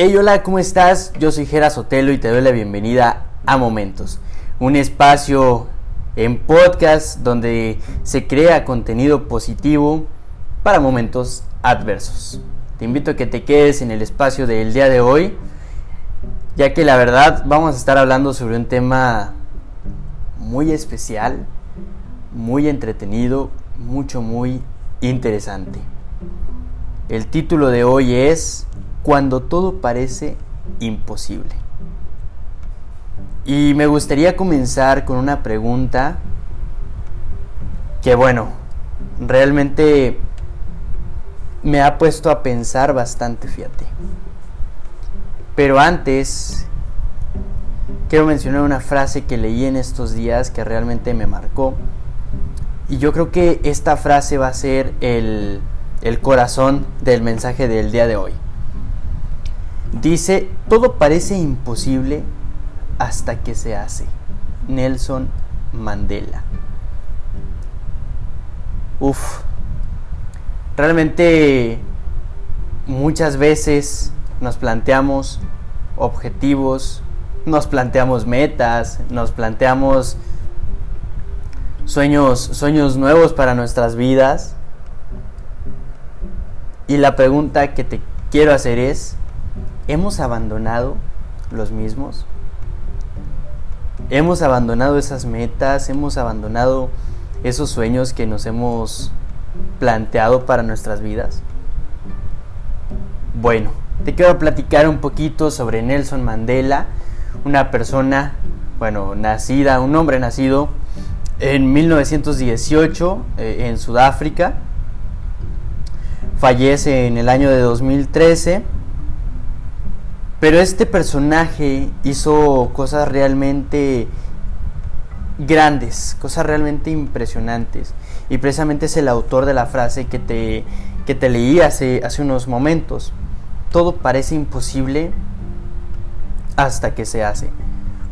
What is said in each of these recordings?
Hey, hola, ¿cómo estás? Yo soy Gera Sotelo y te doy la bienvenida a Momentos, un espacio en podcast donde se crea contenido positivo para momentos adversos. Te invito a que te quedes en el espacio del día de hoy, ya que la verdad vamos a estar hablando sobre un tema muy especial, muy entretenido, mucho, muy interesante. El título de hoy es Cuando todo parece imposible. Y me gustaría comenzar con una pregunta que bueno, realmente me ha puesto a pensar bastante, fíjate. Pero antes, quiero mencionar una frase que leí en estos días que realmente me marcó. Y yo creo que esta frase va a ser el, el corazón del mensaje del día de hoy. Dice, todo parece imposible hasta que se hace. Nelson Mandela. Uf, realmente muchas veces nos planteamos objetivos, nos planteamos metas, nos planteamos sueños, sueños nuevos para nuestras vidas y la pregunta que te quiero hacer es, ¿hemos abandonado los mismos? ¿Hemos abandonado esas metas? ¿Hemos abandonado esos sueños que nos hemos planteado para nuestras vidas? Bueno, te quiero platicar un poquito sobre Nelson Mandela, una persona, bueno, nacida, un hombre nacido en 1918 eh, en Sudáfrica fallece en el año de 2013. Pero este personaje hizo cosas realmente grandes, cosas realmente impresionantes. Y precisamente es el autor de la frase que te, que te leí hace, hace unos momentos. Todo parece imposible hasta que se hace.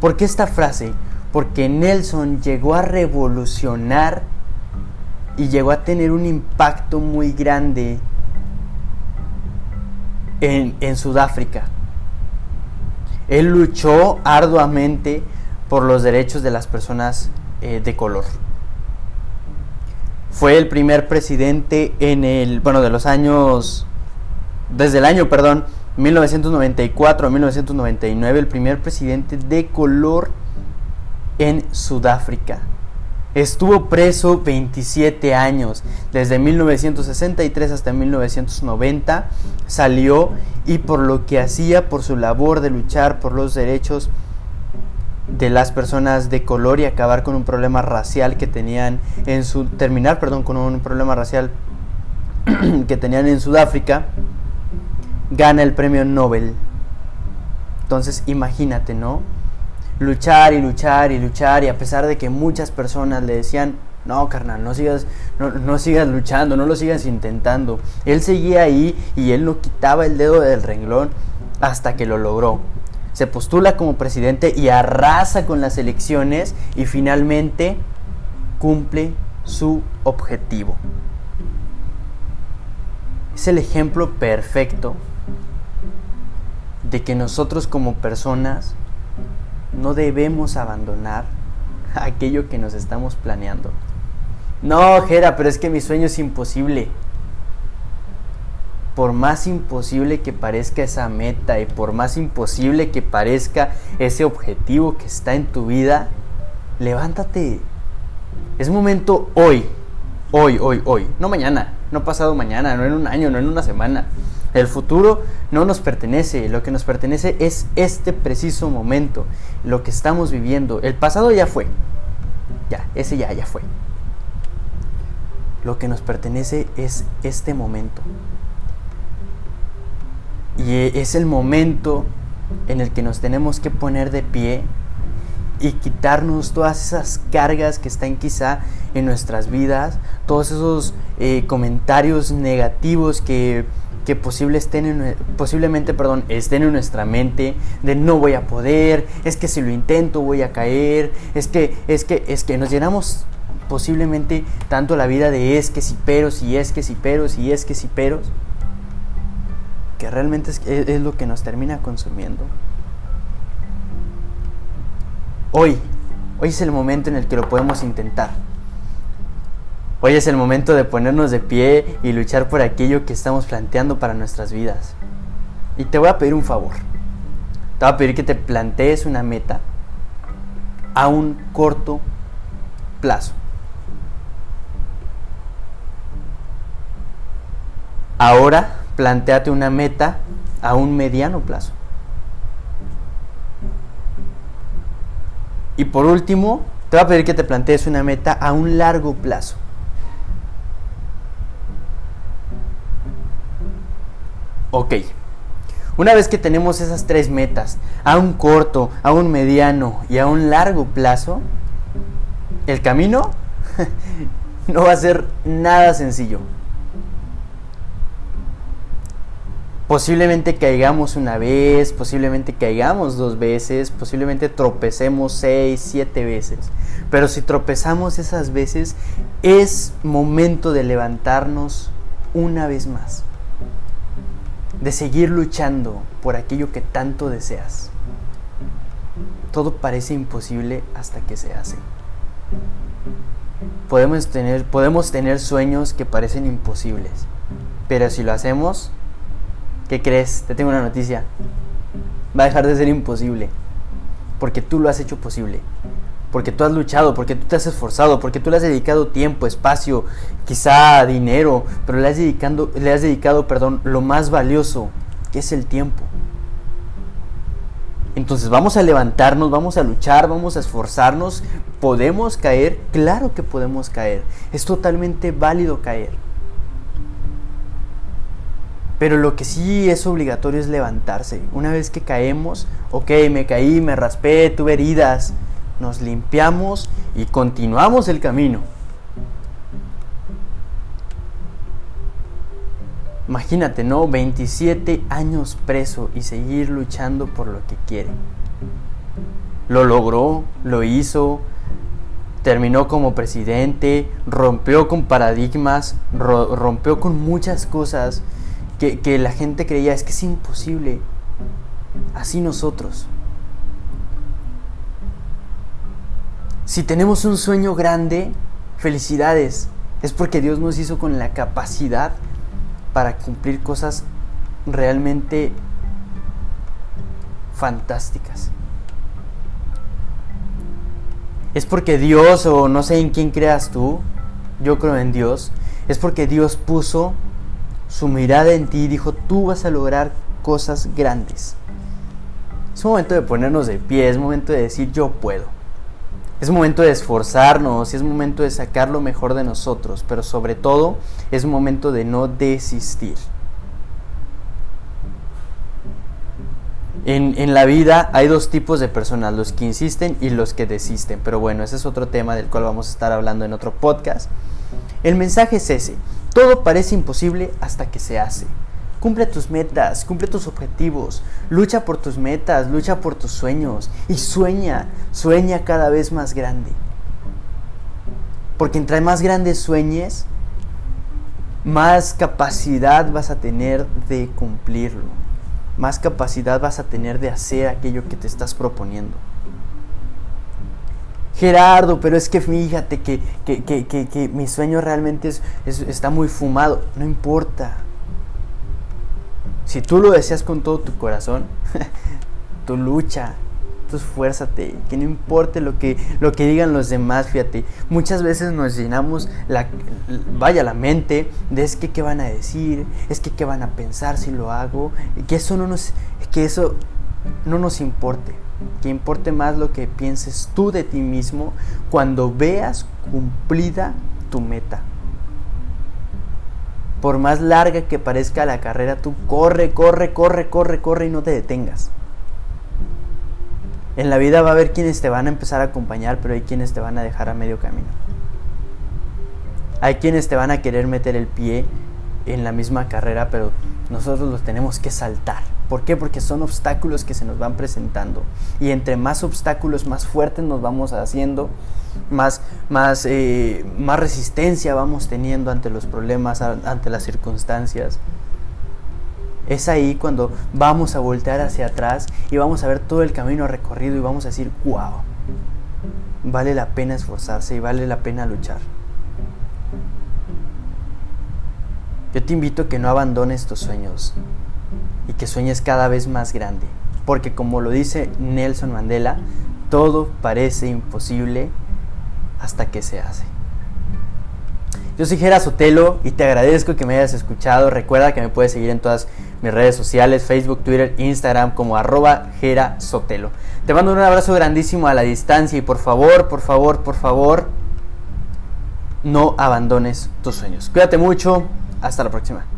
¿Por qué esta frase? Porque Nelson llegó a revolucionar y llegó a tener un impacto muy grande en, Sudáfrica. Él luchó arduamente por los derechos de las personas eh, de color. Fue el primer presidente en el, bueno, de los años, desde el año, perdón, 1994 a 1999, el primer presidente de color en Sudáfrica. Estuvo preso 27 años, desde 1963 hasta 1990 salió y por lo que hacía, por su labor de luchar por los derechos de las personas de color y acabar con un problema racial que tenían en su terminar, perdón, con un problema racial que tenían en Sudáfrica, gana el premio Nobel. Entonces, imagínate, ¿no? Luchar y luchar y luchar y a pesar de que muchas personas le decían, no, carnal, no sigas, no, sigas luchando, no lo sigas intentando. Él seguía ahí y él no quitaba el dedo del renglón hasta que lo logró. Se postula como presidente y arrasa con las elecciones y finalmente cumple su objetivo. Es el ejemplo perfecto de que nosotros como personas no debemos abandonar aquello que nos estamos planeando. No, Jera, pero es que mi sueño es imposible. Por más imposible que parezca esa meta y por más imposible que parezca ese objetivo que está en tu vida, levántate. Es momento hoy, hoy, hoy, hoy, no mañana, no pasado mañana, no en un año, no en una semana. El futuro no nos pertenece, lo que nos pertenece es este preciso momento, lo que estamos viviendo. El pasado ya fue, ya, ese ya, ya fue. Lo que nos pertenece es este momento. Y es el momento en el que nos tenemos que poner de pie y quitarnos todas esas cargas que están quizá en nuestras vidas, todos esos eh, comentarios negativos que que estén posiblemente perdón, estén en nuestra mente de no voy a poder, es que si lo intento voy a caer, es que, es que, es que nos llenamos posiblemente tanto la vida de es que si peros y es que si peros y es que si peros porque realmente es, es lo que nos termina consumiendo. Hoy, hoy es el momento en el que lo podemos intentar. Hoy es el momento de ponernos de pie y luchar por aquello que estamos planteando para nuestras vidas. Y te voy a pedir un favor. Te voy a pedir que te plantees una meta a un corto plazo. Ahora planteate una meta a un mediano plazo. Y por último, te voy a pedir que te plantees una meta a un largo plazo. Ok. Una vez que tenemos esas tres metas, a un corto, a un mediano y a un largo plazo, el camino no va a ser nada sencillo. Posiblemente caigamos una vez, posiblemente caigamos dos veces, posiblemente tropecemos seis, siete veces. Pero si tropezamos esas veces, es momento de levantarnos una vez más. De seguir luchando por aquello que tanto deseas. Todo parece imposible hasta que se hace. Podemos tener, podemos tener sueños que parecen imposibles, pero si lo hacemos, ¿Qué crees? Te tengo una noticia. Va a dejar de ser imposible. Porque tú lo has hecho posible. Porque tú has luchado, porque tú te has esforzado, porque tú le has dedicado tiempo, espacio, quizá dinero, pero le has dedicado, le has dedicado perdón, lo más valioso, que es el tiempo. Entonces vamos a levantarnos, vamos a luchar, vamos a esforzarnos. ¿Podemos caer? Claro que podemos caer. Es totalmente válido caer. Pero lo que sí es obligatorio es levantarse. Una vez que caemos, ok, me caí, me raspé, tuve heridas, nos limpiamos y continuamos el camino. Imagínate, ¿no? 27 años preso y seguir luchando por lo que quiere. Lo logró, lo hizo, terminó como presidente, rompió con paradigmas, rompió con muchas cosas que, la gente creía, es que es imposible. Así nosotros. Si tenemos un sueño grande, felicidades. Es porque Dios nos hizo con la capacidad para cumplir cosas realmente fantásticas. Es porque Dios, o no sé en quién creas tú, yo creo en Dios, es porque Dios puso su mirada en ti y dijo, tú vas a lograr cosas grandes. Es momento de ponernos de pie, es momento de decir, yo puedo. Es momento de esforzarnos, es momento de sacar lo mejor de nosotros, pero sobre todo es momento de no desistir. En, en, la vida hay dos tipos de personas, los que insisten y los que desisten. Pero bueno, ese es otro tema del cual vamos a estar hablando en otro podcast. El mensaje es ese. Todo parece imposible hasta que se hace. Cumple tus metas, cumple tus objetivos, lucha por tus metas, lucha por tus sueños y sueña, sueña cada vez más grande. Porque entre más grandes sueñes, más capacidad vas a tener de cumplirlo, más capacidad vas a tener de hacer aquello que te estás proponiendo. Gerardo, pero es que fíjate que, que, mi sueño realmente es, está muy fumado. No importa. Si tú lo deseas con todo tu corazón, tu lucha, tú esfuérzate, que no importe lo que, lo que digan los demás, fíjate. Muchas veces nos llenamos la, vaya la mente de es que qué van a decir, es que qué van a pensar si lo hago, que eso no nos, que eso no nos importe que importe más lo que pienses tú de ti mismo cuando veas cumplida tu meta. Por más larga que parezca la carrera, tú corre, corre, corre, corre, corre y no te detengas. En la vida va a haber quienes te van a empezar a acompañar, pero hay quienes te van a dejar a medio camino. Hay quienes te van a querer meter el pie en la misma carrera, pero nosotros los tenemos que saltar. ¿Por qué? Porque son obstáculos que se nos van presentando. Y entre más obstáculos, más fuertes nos vamos haciendo, más, más, eh, más resistencia vamos teniendo ante los problemas, ante las circunstancias. Es ahí cuando vamos a voltear hacia atrás y vamos a ver todo el camino recorrido y vamos a decir, wow, vale la pena esforzarse y vale la pena luchar. Yo te invito a que no abandones tus sueños y que sueñes cada vez más grande, porque como lo dice Nelson Mandela, todo parece imposible hasta que se hace. Yo soy Gera Sotelo y te agradezco que me hayas escuchado. Recuerda que me puedes seguir en todas mis redes sociales, Facebook, Twitter, Instagram como arroba Gera Sotelo. Te mando un abrazo grandísimo a la distancia y por favor, por favor, por favor, no abandones tus sueños. Cuídate mucho. Hasta la próxima.